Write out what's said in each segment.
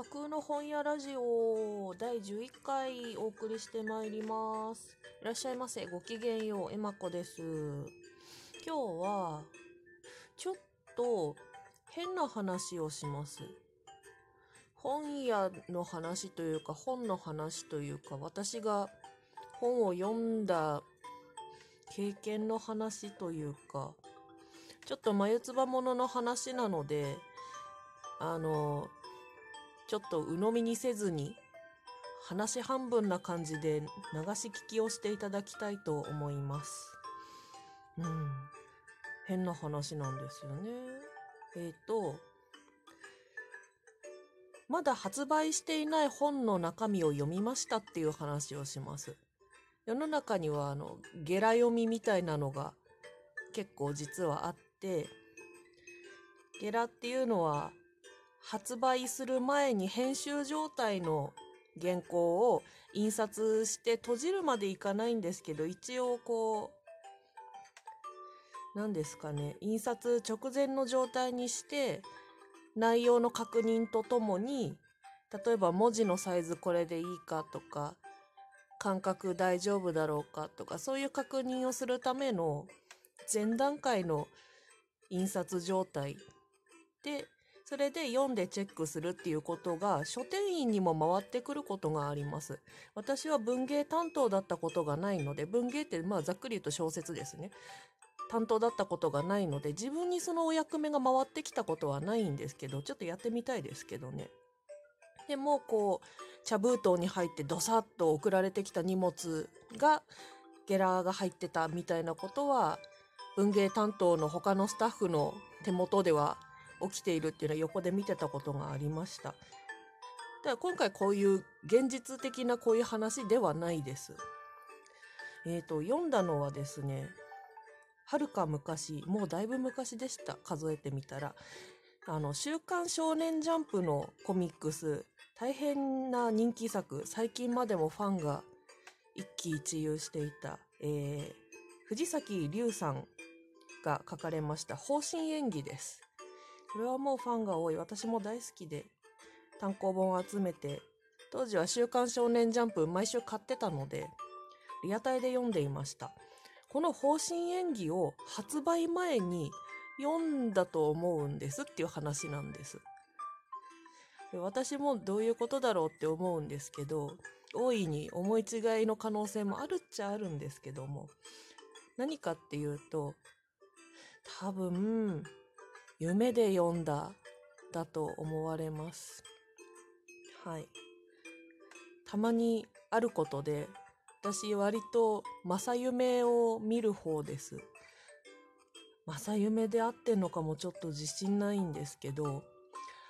架空の本屋ラジオ第11回お送りしてまいります。いらっしゃいませ。ごきげんよう。えまこです。今日は、ちょっと変な話をします。本屋の話というか、本の話というか、私が本を読んだ経験の話というか、ちょっと眉唾者の話なので、あの、ちょっと鵜呑みにせずに、話半分な感じで流し聞きをしていただきたいと思います。うん。変な話なんですよね。えっ、と、まだ発売していない本の中身を読みましたっていう話をします。世の中には、あの、ゲラ読みみたいなのが結構実はあって、ゲラっていうのは、発売する前に編集状態の原稿を印刷して閉じるまでいかないんですけど、一応こう、何ですかね、印刷直前の状態にして、内容の確認とともに、例えば文字のサイズこれでいいかとか、感覚大丈夫だろうかとか、そういう確認をするための前段階の印刷状態で、それで読んでチェックするっていうことが書店員にも回ってくることがあります。私は文芸担当だったことがないので、文芸ってまあざっくり言うと小説ですね。担当だったことがないので、自分にそのお役目が回ってきたことはないんですけど、ちょっとやってみたいですけどね。でもこう、茶封筒に入ってドサッと送られてきた荷物が、ゲラーが入ってたみたいなことは、文芸担当の他のスタッフの手元では起きているっていうのは横で見てたことがありました。だから今回こういう現実的なこういう話ではないです。えっ、と、読んだのはですね、はるか昔、もうだいぶ昔でした。数えてみたら。あの、週刊少年ジャンプのコミックス、大変な人気作、最近までもファンが一喜一憂していた、えー、藤崎龍さんが書かれました方針演技です。これはもうファンが多い。私も大好きで、単行本を集めて、当時は週刊少年ジャンプ毎週買ってたので、リアタイで読んでいました。この方針演技を発売前に読んだと思うんですっていう話なんです。私もどういうことだろうって思うんですけど、大いに思い違いの可能性もあるっちゃあるんですけども、何かっていうと、多分、夢で読んだ、だと思われます。はい。たまにあることで、私割と正夢を見る方です。正夢であってんのかもちょっと自信ないんですけど、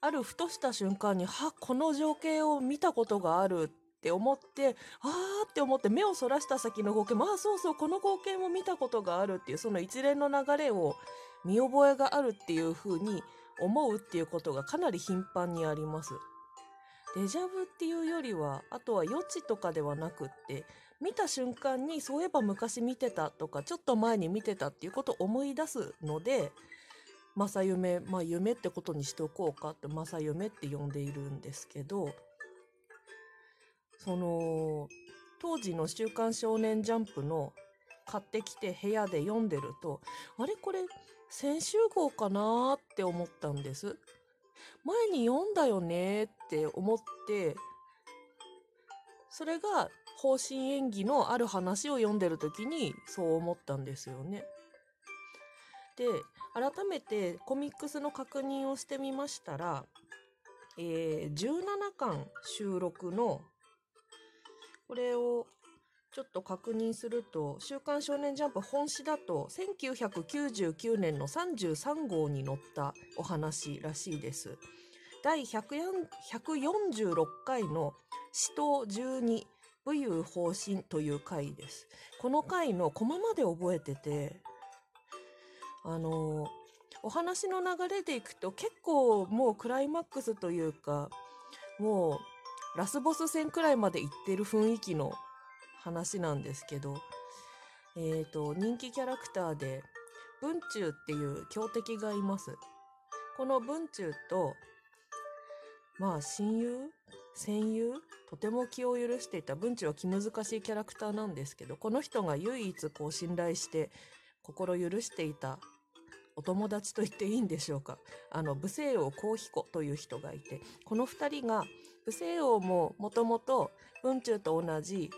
あるふとした瞬間に、は、この情景を見たことがあるって思って、あーって思って目をそらした先の光景、まあそうそう、この光景も見たことがあるっていう、その一連の流れを見覚えがあるっていう風に思うっていうことがかなり頻繁にあります。デジャブっていうよりは、あとは予知とかではなくって、見た瞬間にそういえば昔見てたとか、ちょっと前に見てたっていうことを思い出すので、正夢、まあ夢ってことにしておこうかって、正夢って呼んでいるんですけど、その、当時の週刊少年ジャンプの買ってきて部屋で読んでると、あれ？これ先週号かなーって思ったんです。前に読んだよねって思って、それが方針演技のある話を読んでる時にそう思ったんですよね。で、改めてコミックスの確認をしてみましたら、えー、17巻収録の、これをちょっと確認すると、週刊少年ジャンプ本誌だと、1999年の33号に載ったお話らしいです。第146回の死闘12武勇方針という回です。この回のコマまで覚えてて、あの、お話の流れでいくと結構もうクライマックスというか、もうラスボス戦くらいまで行ってる雰囲気の話なんですけど、えっ、と、人気キャラクターで、文中っていう強敵がいます。この文中と、まあ親友？戦友？とても気を許していた文治は気難しいキャラクターなんですけどこの人が唯一こう信頼して心許していたお友達と言っていいんでしょうか。あの武聖王幸彦という人がいてこの2人が武聖王ももともと文中と同じ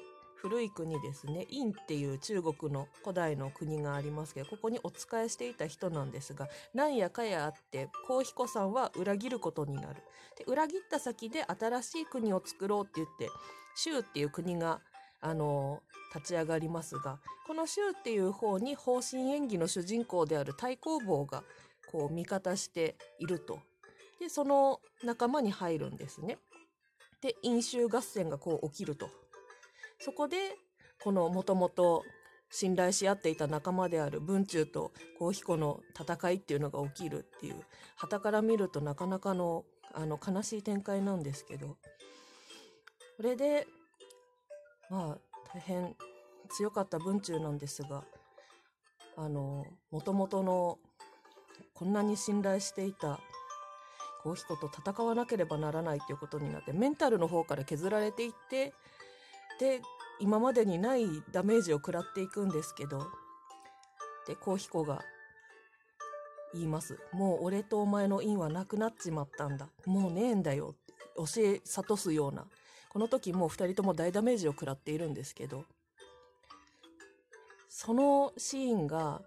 古い国ですね。殷っていう中国の古代の国がありますけどここにお仕えしていた人なんですがなんやかやあって幸彦さんは裏切ることになる。で裏切った先で新しい国を作ろうって言って州っていう国があの立ち上がりますがこの州っていう方に方針演技の主人公である太公望がこう味方していると。でその仲間に入るんですね。で飲酒合戦がこう起きると。そこでこのもともと信頼し合っていた仲間である文中と幸彦の戦いっていうのが起きるっていう旗から見るとなかなかのあの悲しい展開なんですけどこれでまあ大変強かった文中なんですがあのもともとのこんなに信頼していた幸彦と戦わなければならないということになってメンタルの方から削られていってで今までにないダメージを食らっていくんですけどで幸彦が言います。もう俺とお前の因はなくなっちまったんだ。もうねえんだよ。教え諭すような。この時もう2人とも大ダメージを食らっているんですけどそのシーンが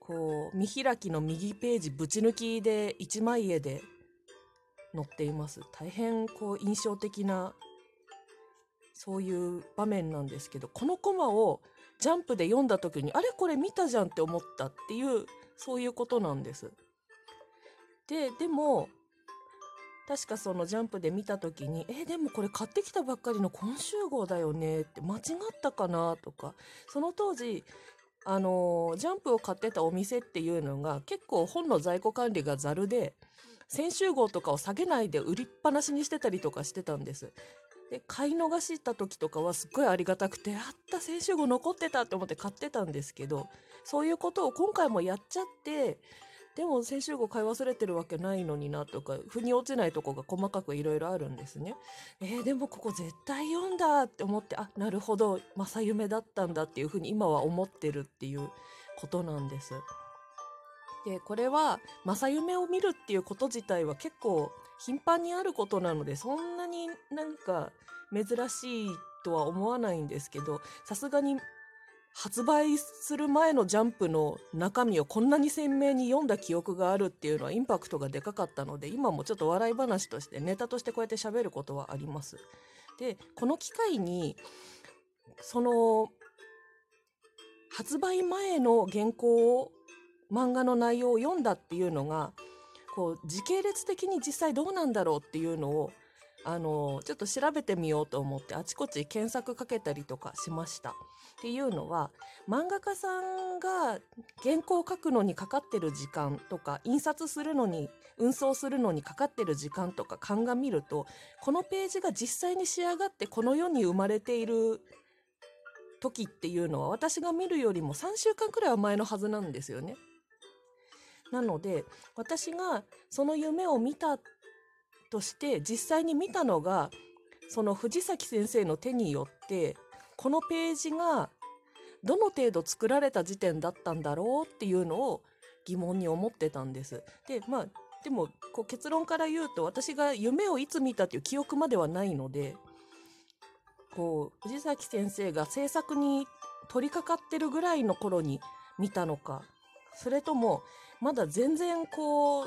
こう見開きの右ページぶち抜きで一枚絵で載っています。大変こう印象的なそういう場面なんですけどこのコマをジャンプで読んだ時にあれこれ見たじゃんって思ったっていうそういうことなんです。ででも確かそのジャンプで見た時に「えでもこれ買ってきたばっかりの今週号だよね」って間違ったかなとかその当時あのジャンプを買ってたお店っていうのが結構本の在庫管理がざるで先週号とかを下げないで売りっぱなしにしてたりとかしてたんです。で買い逃した時とかはすっごいありがたくてあった先週号残ってたって思って買ってたんですけどそういうことを今回もやっちゃってでも先週号買い忘れてるわけないのになとか腑に落ちないとこが細かくいろいろあるんですね。えー、でもここ絶対読んだって思ってあなるほど正夢だったんだっていうふうに今は思ってるっていうことなんです。でこれは正夢を見るっていうこと自体は結構頻繁にあることなのでそんなになんか珍しいとは思わないんですけどさすがに発売する前のジャンプの中身をこんなに鮮明に読んだ記憶があるっていうのはインパクトがでかかったので今もちょっと笑い話としてネタとしてこうやって喋ることはあります。でこの機会にその発売前の原稿を漫画の内容を読んだっていうのがこう時系列的に実際どうなんだろうっていうのをあのちょっと調べてみようと思ってあちこち検索かけたりとかしました。っていうのは漫画家さんが原稿を書くのにかかってる時間とか印刷するのに運送するのにかかってる時間とか鑑みるとこのページが実際に仕上がってこの世に生まれている時っていうのは私が見るよりも3週間くらいは前のはずなんですよね。なので私がその夢を見たとして実際に見たのがその藤崎先生の手によってこのページがどの程度作られた時点だったんだろうっていうのを疑問に思ってたんです。でまあでもこう結論から言うと私が夢をいつ見たっていう記憶まではないのでこう藤崎先生が制作に取り掛かってるぐらいの頃に見たのかそれともまだ全然こう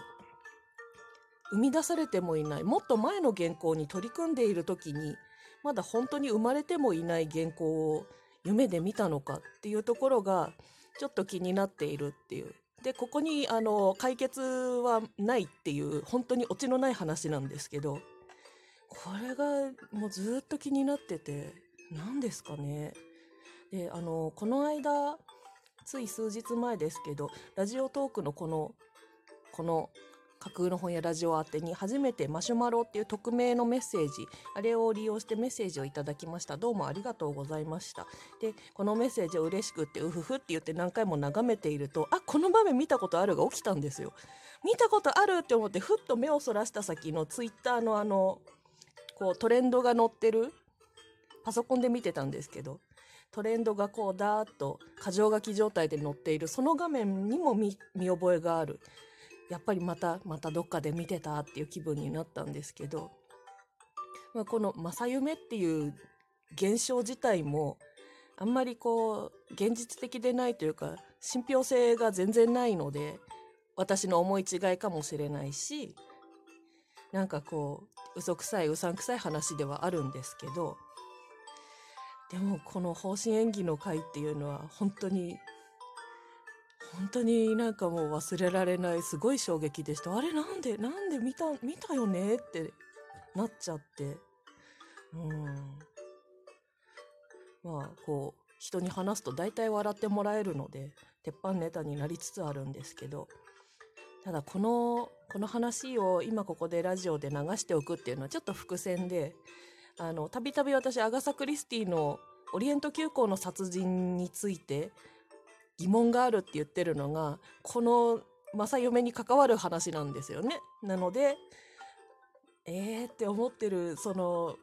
生み出されてもいないもっと前の原稿に取り組んでいる時にまだ本当に生まれてもいない原稿を夢で見たのかっていうところがちょっと気になっているっていう。でここにあの解決はないっていう本当にオチのない話なんですけどこれがもうずっと気になってて何ですかね。であのこの間つい数日前ですけどラジオトークのこのこの架空の本やラジオ宛てに初めてマシュマロっていう匿名のメッセージあれを利用してメッセージをいただきました。どうもありがとうございました。でこのメッセージを嬉しくってうふふって言って何回も眺めているとあこの場面見たことあるが起きたんですよ。見たことあるって思ってふっと目をそらした先のツイッターのあのこうトレンドが載ってるパソコンで見てたんですけどトレンドがこうダーッと箇条書き状態で載っている。その画面にも見覚えがある。やっぱりまたまたどっかで見てたっていう気分になったんですけど、まあ、この正夢っていう現象自体もあんまりこう現実的でないというか信憑性が全然ないので私の思い違いかもしれないしなんかこう嘘くさいうさんくさい話ではあるんですけどでもこの方針演技の回っていうのは本当に本当になんかもう忘れられないすごい衝撃でした。あれなんでなんで見た見たよね？ってなっちゃって。うん。まあこう人に話すと大体笑ってもらえるので鉄板ネタになりつつあるんですけど。ただこのこの話を今ここでラジオで流しておくっていうのはちょっと伏線であのたびたび私アガサ・クリスティのオリエント急行の殺人について疑問があるって言ってるのがこの正嫁に関わる話なんですよね。なのでえーって思ってるその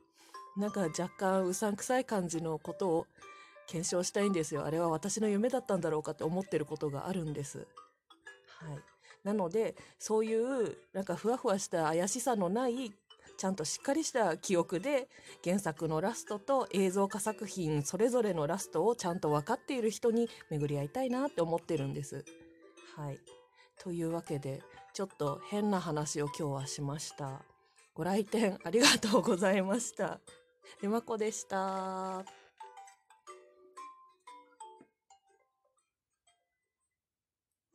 なんか若干うさんくさい感じのことを検証したいんですよ。あれは私の夢だったんだろうかって思ってることがあるんです。はい。なので、そういうなんかふわふわした怪しさのないちゃんとしっかりした記憶で原作のラストと映像化作品それぞれのラストをちゃんと分かっている人に巡り合いたいなって思ってるんです。はい。というわけで、ちょっと変な話を今日はしました。ご来店ありがとうございました。ゆまこでした。